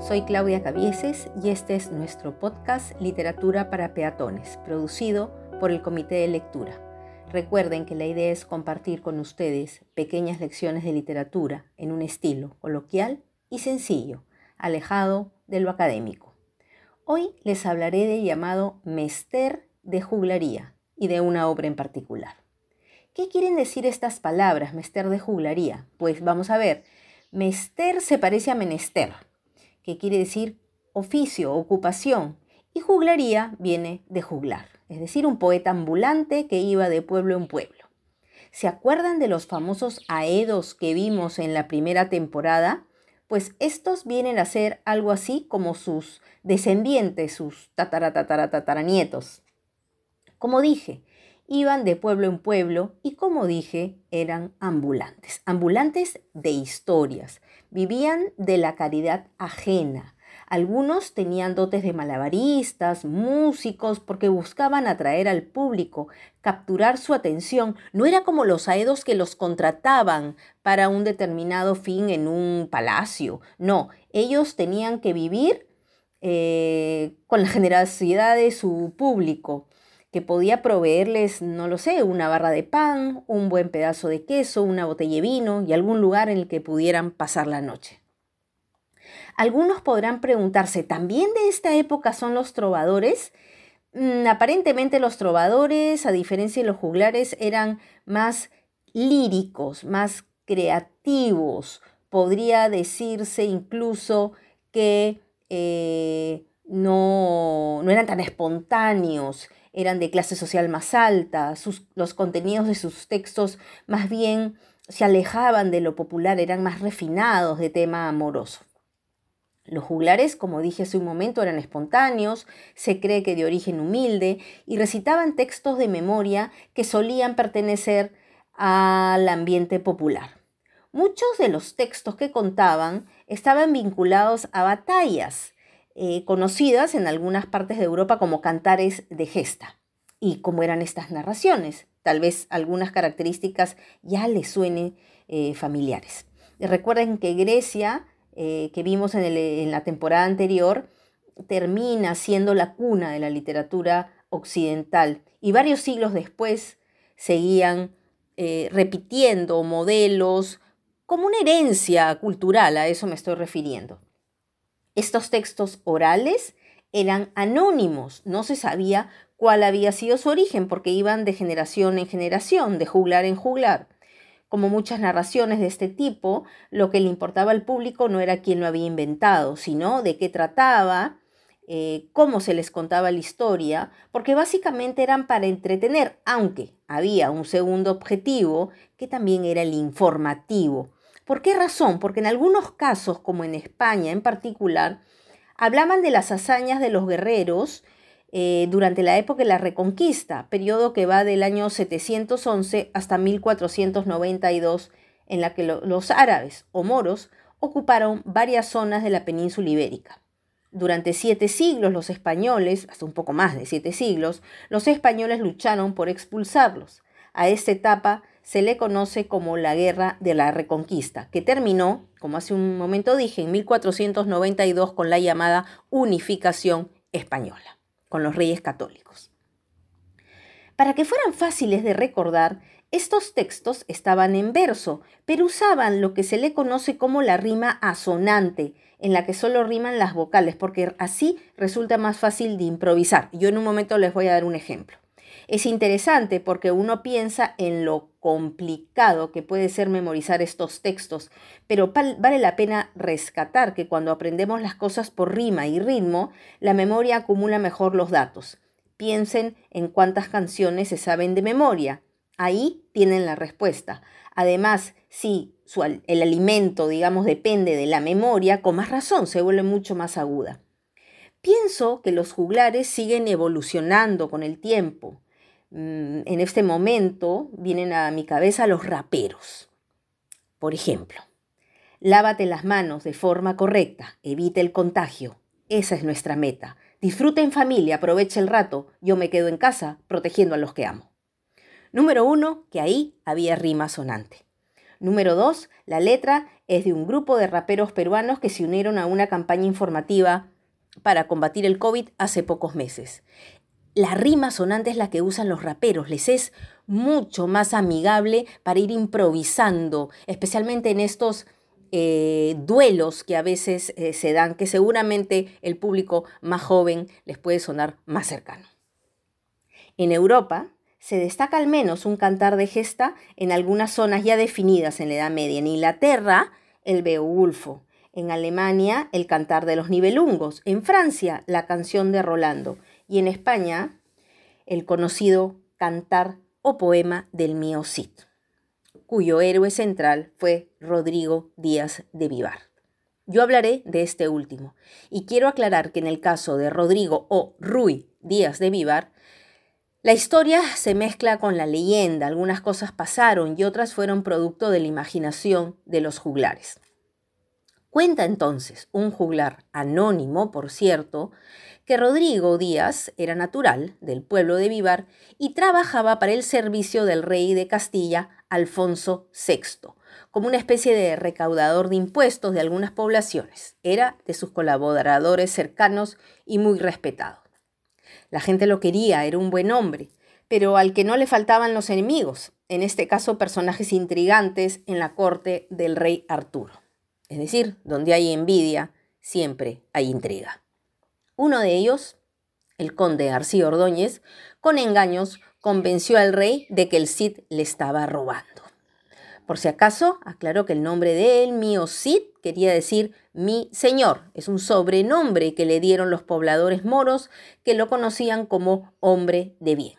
Soy Claudia Cabieses y este es nuestro podcast Literatura para Peatones, producido por el Comité de Lectura. Recuerden que la idea es compartir con ustedes pequeñas lecciones de literatura en un estilo coloquial y sencillo, alejado de lo académico. Hoy les hablaré del llamado Mester de juglaría y de una obra en particular. ¿Qué quieren decir estas palabras, mester de juglaría? Pues vamos a ver, mester se parece a menester, que quiere decir oficio, ocupación, y juglaría viene de juglar, es decir, un poeta ambulante que iba de pueblo en pueblo. ¿Se acuerdan de los famosos aedos que vimos en la primera temporada? Pues estos vienen a ser algo así como sus descendientes, sus tataratataratataranietos. Como dije, iban de pueblo en pueblo y como dije, eran ambulantes, ambulantes de historias, vivían de la caridad ajena. Algunos tenían dotes de malabaristas, músicos, porque buscaban atraer al público, capturar su atención. No era como los aedos que los contrataban para un determinado fin en un palacio. No, ellos tenían que vivir eh, con la generosidad de su público que podía proveerles, no lo sé, una barra de pan, un buen pedazo de queso, una botella de vino y algún lugar en el que pudieran pasar la noche. Algunos podrán preguntarse, ¿también de esta época son los trovadores? Mm, aparentemente los trovadores, a diferencia de los juglares, eran más líricos, más creativos. Podría decirse incluso que eh, no, no eran tan espontáneos eran de clase social más alta, los contenidos de sus textos más bien se alejaban de lo popular, eran más refinados de tema amoroso. Los juglares, como dije hace un momento, eran espontáneos, se cree que de origen humilde, y recitaban textos de memoria que solían pertenecer al ambiente popular. Muchos de los textos que contaban estaban vinculados a batallas, eh, conocidas en algunas partes de Europa como cantares de gesta. ¿Y cómo eran estas narraciones? Tal vez algunas características ya les suenen eh, familiares. Recuerden que Grecia, eh, que vimos en, en la temporada anterior, termina siendo la cuna de la literatura occidental y varios siglos después seguían repitiendo modelos como una herencia cultural, a eso me estoy refiriendo. Estos textos orales eran anónimos, no se sabía cuál había sido su origen porque iban de generación en generación, de juglar en juglar. Como muchas narraciones de este tipo, lo que le importaba al público no era quién lo había inventado, sino de qué trataba, eh, cómo se les contaba la historia, porque básicamente eran para entretener, aunque había un segundo objetivo que también era el informativo. ¿Por qué razón? Porque en algunos casos, como en España en particular, hablaban de las hazañas de los guerreros eh, durante la época de la Reconquista, periodo que va del año 711 hasta 1492, en la que los árabes o moros ocuparon varias zonas de la península ibérica. Durante siete siglos los españoles, hasta un poco más de siete siglos, los españoles lucharon por expulsarlos. A esta etapa se le conoce como la Guerra de la Reconquista, que terminó, como hace un momento dije, en 1492 con la llamada Unificación Española, con los reyes católicos. Para que fueran fáciles de recordar, estos textos estaban en verso, pero usaban lo que se le conoce como la rima asonante, en la que solo riman las vocales, porque así resulta más fácil de improvisar. Yo en un momento les voy a dar un ejemplo. Es interesante porque uno piensa en lo complicado que puede ser memorizar estos textos, pero vale la pena rescatar que cuando aprendemos las cosas por rima y ritmo, la memoria acumula mejor los datos. Piensen en cuántas canciones se saben de memoria. Ahí tienen la respuesta. Además, si el alimento, digamos, depende de la memoria, con más razón se vuelve mucho más aguda. Pienso que los juglares siguen evolucionando con el tiempo. Mm, en este momento vienen a mi cabeza los raperos. Por ejemplo, lávate las manos de forma correcta, evite el contagio. Esa es nuestra meta. Disfruta en familia, aprovecha el rato. Yo me quedo en casa protegiendo a los que amo. Número uno, que ahí había rima sonante. Número 2. La letra es de un grupo de raperos peruanos que se unieron a una campaña informativa para combatir el COVID hace pocos meses. La rima sonante es la que usan los raperos, les es mucho más amigable para ir improvisando, especialmente en estos eh, duelos que a veces eh, se dan, que seguramente el público más joven les puede sonar más cercano. En Europa se destaca al menos un cantar de gesta en algunas zonas ya definidas en la Edad Media. En Inglaterra, el Beowulfo. En Alemania, el cantar de los nivelungos. En Francia, la canción de Rolando. Y en España, el conocido cantar o poema del mío Cid cuyo héroe central fue Rodrigo Díaz de Vivar. Yo hablaré de este último, y quiero aclarar que en el caso de Rodrigo o Ruy Díaz de Vivar, la historia se mezcla con la leyenda, algunas cosas pasaron y otras fueron producto de la imaginación de los juglares. Cuenta entonces un juglar anónimo, por cierto, que Rodrigo Díaz era natural del pueblo de Vivar y trabajaba para el servicio del rey de Castilla, Alfonso VI, como una especie de recaudador de impuestos de algunas poblaciones. Era de sus colaboradores cercanos y muy respetado. La gente lo quería, era un buen hombre, pero al que no le faltaban los enemigos, en este caso personajes intrigantes en la corte del rey Arturo. Es decir, donde hay envidia, siempre hay intriga. Uno de ellos, el conde García Ordóñez, con engaños convenció al rey de que el Cid le estaba robando. Por si acaso, aclaró que el nombre de él, mío Cid, quería decir mi señor. Es un sobrenombre que le dieron los pobladores moros que lo conocían como hombre de bien.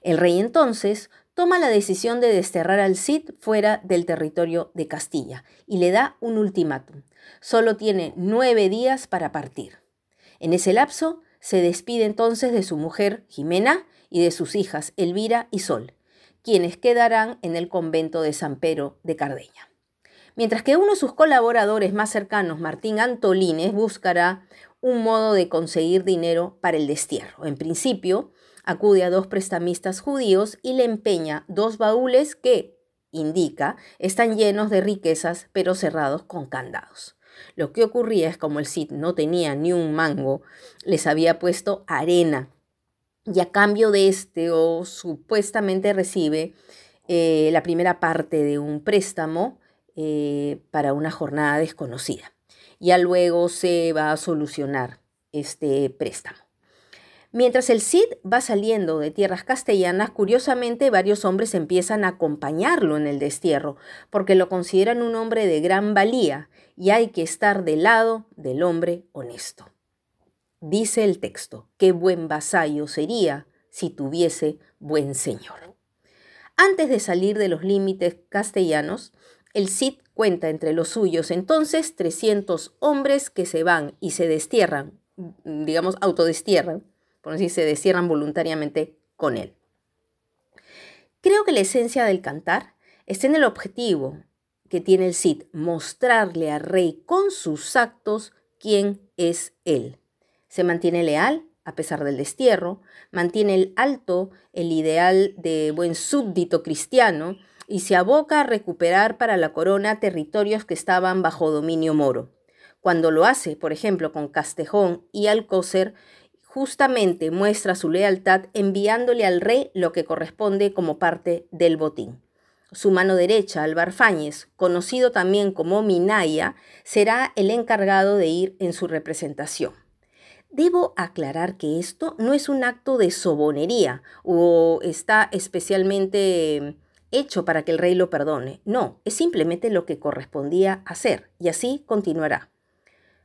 El rey entonces toma la decisión de desterrar al Cid fuera del territorio de Castilla y le da un ultimátum. Solo tiene nueve días para partir. En ese lapso se despide entonces de su mujer Jimena y de sus hijas Elvira y Sol, quienes quedarán en el convento de San Pedro de Cardeña. Mientras que uno de sus colaboradores más cercanos, Martín Antolines, buscará un modo de conseguir dinero para el destierro. En principio, acude a dos prestamistas judíos y le empeña dos baúles que, indica, están llenos de riquezas pero cerrados con candados. Lo que ocurría es como el Cid no tenía ni un mango, les había puesto arena y a cambio de este o supuestamente recibe eh, la primera parte de un préstamo eh, para una jornada desconocida. Ya luego se va a solucionar este préstamo. Mientras el Cid va saliendo de tierras castellanas, curiosamente varios hombres empiezan a acompañarlo en el destierro, porque lo consideran un hombre de gran valía y hay que estar del lado del hombre honesto. Dice el texto, qué buen vasallo sería si tuviese buen señor. Antes de salir de los límites castellanos, el Cid cuenta entre los suyos entonces 300 hombres que se van y se destierran, digamos, autodestierran, por así se destierran voluntariamente con él. Creo que la esencia del cantar está en el objetivo que tiene el Cid, mostrarle al rey con sus actos quién es él. Se mantiene leal a pesar del destierro, mantiene el alto el ideal de buen súbdito cristiano y se aboca a recuperar para la corona territorios que estaban bajo dominio moro. Cuando lo hace, por ejemplo, con Castejón y Alcócer, justamente muestra su lealtad enviándole al rey lo que corresponde como parte del botín. Su mano derecha, Álvar Fáñez, conocido también como Minaya, será el encargado de ir en su representación. Debo aclarar que esto no es un acto de sobonería o está especialmente hecho para que el rey lo perdone. No, es simplemente lo que correspondía hacer y así continuará.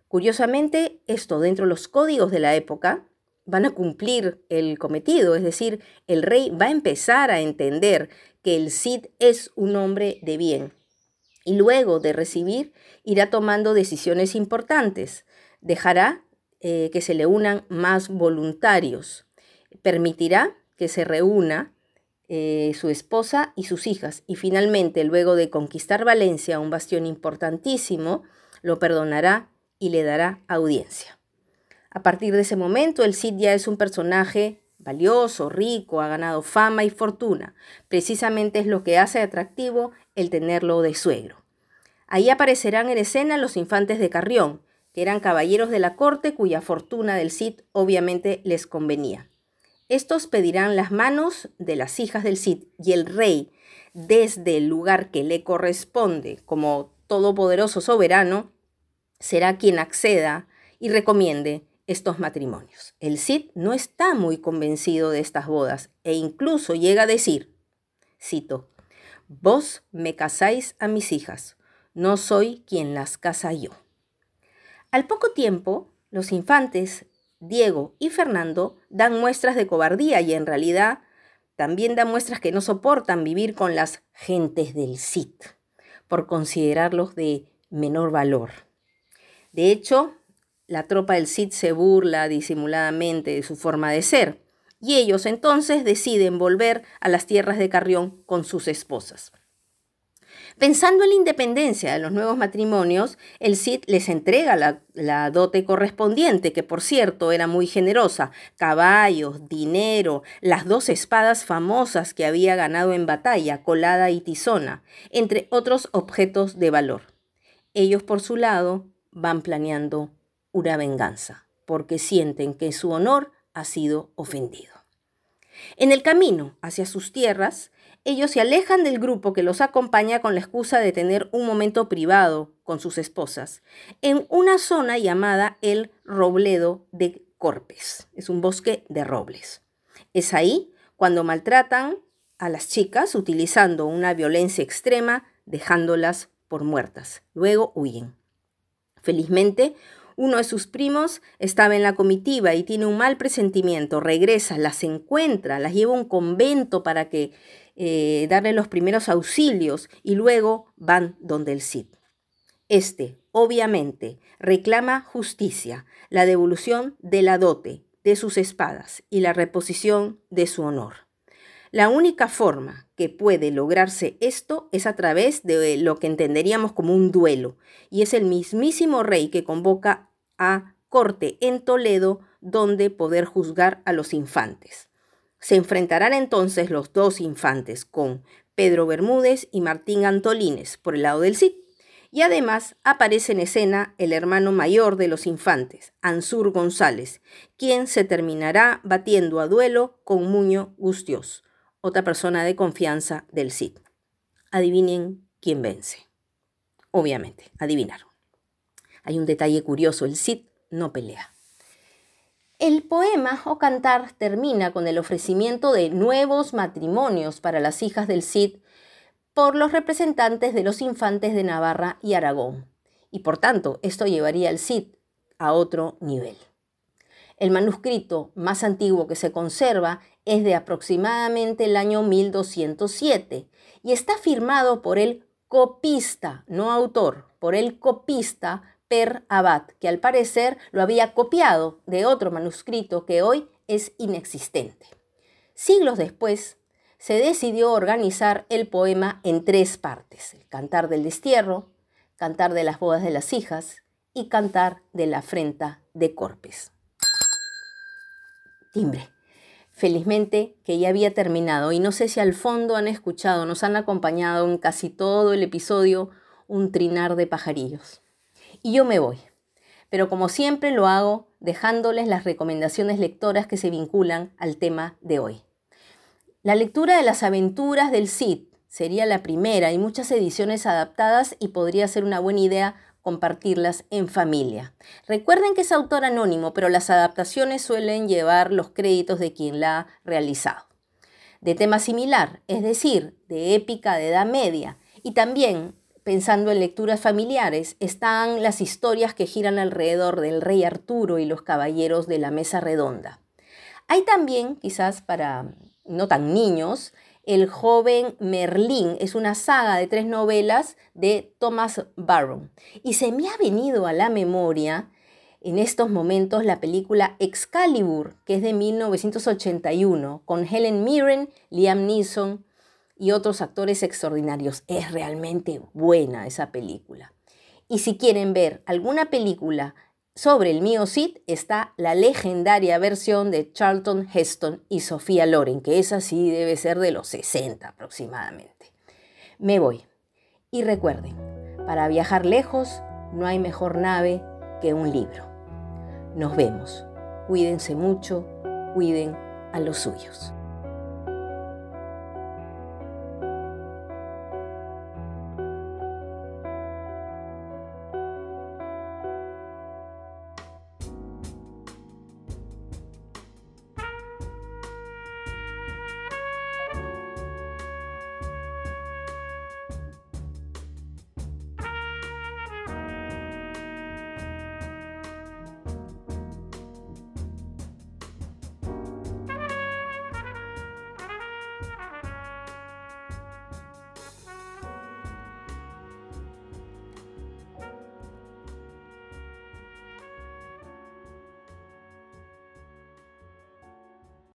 Curiosamente, esto dentro de los códigos de la época van a cumplir el cometido, es decir, el rey va a empezar a entender que el Cid es un hombre de bien. Y luego de recibir, irá tomando decisiones importantes. Dejará eh, que se le unan más voluntarios. Permitirá que se reúna eh, su esposa y sus hijas. Y finalmente, luego de conquistar Valencia, un bastión importantísimo, lo perdonará y le dará audiencia. A partir de ese momento, el Cid ya es un personaje valioso, rico, ha ganado fama y fortuna. Precisamente es lo que hace atractivo el tenerlo de suegro. Ahí aparecerán en escena los infantes de Carrión, que eran caballeros de la corte cuya fortuna del Cid obviamente les convenía. Estos pedirán las manos de las hijas del Cid y el rey, desde el lugar que le corresponde como todopoderoso soberano, será quien acceda y recomiende estos matrimonios. El Cid no está muy convencido de estas bodas e incluso llega a decir, cito, Vos me casáis a mis hijas, no soy quien las casa yo. Al poco tiempo, los infantes Diego y Fernando dan muestras de cobardía y en realidad también dan muestras que no soportan vivir con las gentes del Cid, por considerarlos de menor valor. De hecho, la tropa del Cid se burla disimuladamente de su forma de ser, y ellos entonces deciden volver a las tierras de Carrión con sus esposas. Pensando en la independencia de los nuevos matrimonios, el Cid les entrega la, dote correspondiente, que por cierto era muy generosa, caballos, dinero, las dos espadas famosas que había ganado en batalla, colada y tizona, entre otros objetos de valor. Ellos por su lado van planeando una venganza, porque sienten que su honor ha sido ofendido. En el camino hacia sus tierras, ellos se alejan del grupo que los acompaña con la excusa de tener un momento privado con sus esposas, en una zona llamada el Robledo de Corpes. Es un bosque de robles. Es ahí cuando maltratan a las chicas utilizando una violencia extrema, dejándolas por muertas. Luego huyen. Felizmente, uno de sus primos estaba en la comitiva y tiene un mal presentimiento. Regresa, las encuentra, las lleva a un convento para que eh, darle los primeros auxilios y luego van donde el Cid. Este, obviamente, reclama justicia, la devolución de la dote, de sus espadas y la reposición de su honor. La única forma que puede lograrse esto es a través de lo que entenderíamos como un duelo, y es el mismísimo rey que convoca a corte en Toledo donde poder juzgar a los infantes. Se enfrentarán entonces los dos infantes con Pedro Bermúdez y Martín Antolines por el lado del Cid. Y además aparece en escena el hermano mayor de los infantes, Ansur González, quien se terminará batiendo a duelo con Muño Gustios, otra persona de confianza del Cid. Adivinen quién vence. Obviamente, adivinaron. Hay un detalle curioso, el Cid no pelea. El poema o cantar termina con el ofrecimiento de nuevos matrimonios para las hijas del Cid por los representantes de los infantes de Navarra y Aragón, y por tanto esto llevaría al Cid a otro nivel. El manuscrito más antiguo que se conserva es de aproximadamente el año 1207 y está firmado por el copista, no autor, por el copista Per Abad, que al parecer lo había copiado de otro manuscrito que hoy es inexistente. Siglos después, se decidió organizar el poema en tres partes, el cantar del destierro, cantar de las bodas de las hijas y cantar de la afrenta de Corpes. Timbre. Felizmente que ya había terminado y no sé si al fondo han escuchado, nos han acompañado en casi todo el episodio un trinar de pajarillos y yo me voy. Pero como siempre lo hago dejándoles las recomendaciones lectoras que se vinculan al tema de hoy. La lectura de las aventuras del Cid sería la primera, hay muchas ediciones adaptadas y podría ser una buena idea compartirlas en familia. Recuerden que es autor anónimo, pero las adaptaciones suelen llevar los créditos de quien la ha realizado. De tema similar, es decir, de épica de edad media, y también pensando en lecturas familiares, están las historias que giran alrededor del rey Arturo y los caballeros de la mesa redonda. Hay también, quizás para no tan niños, El joven Merlín. Es una saga de tres novelas de Thomas Barron. Y se me ha venido a la memoria en estos momentos la película Excalibur, que es de 1981, con Helen Mirren, Liam Neeson, y otros actores extraordinarios. Es realmente buena esa película. Y si quieren ver alguna película sobre el mío Cid está la legendaria versión de Charlton Heston y Sofía Loren, que esa sí debe ser de los 60 aproximadamente. Me voy. Y recuerden, para viajar lejos no hay mejor nave que un libro. Nos vemos. Cuídense mucho, cuiden a los suyos.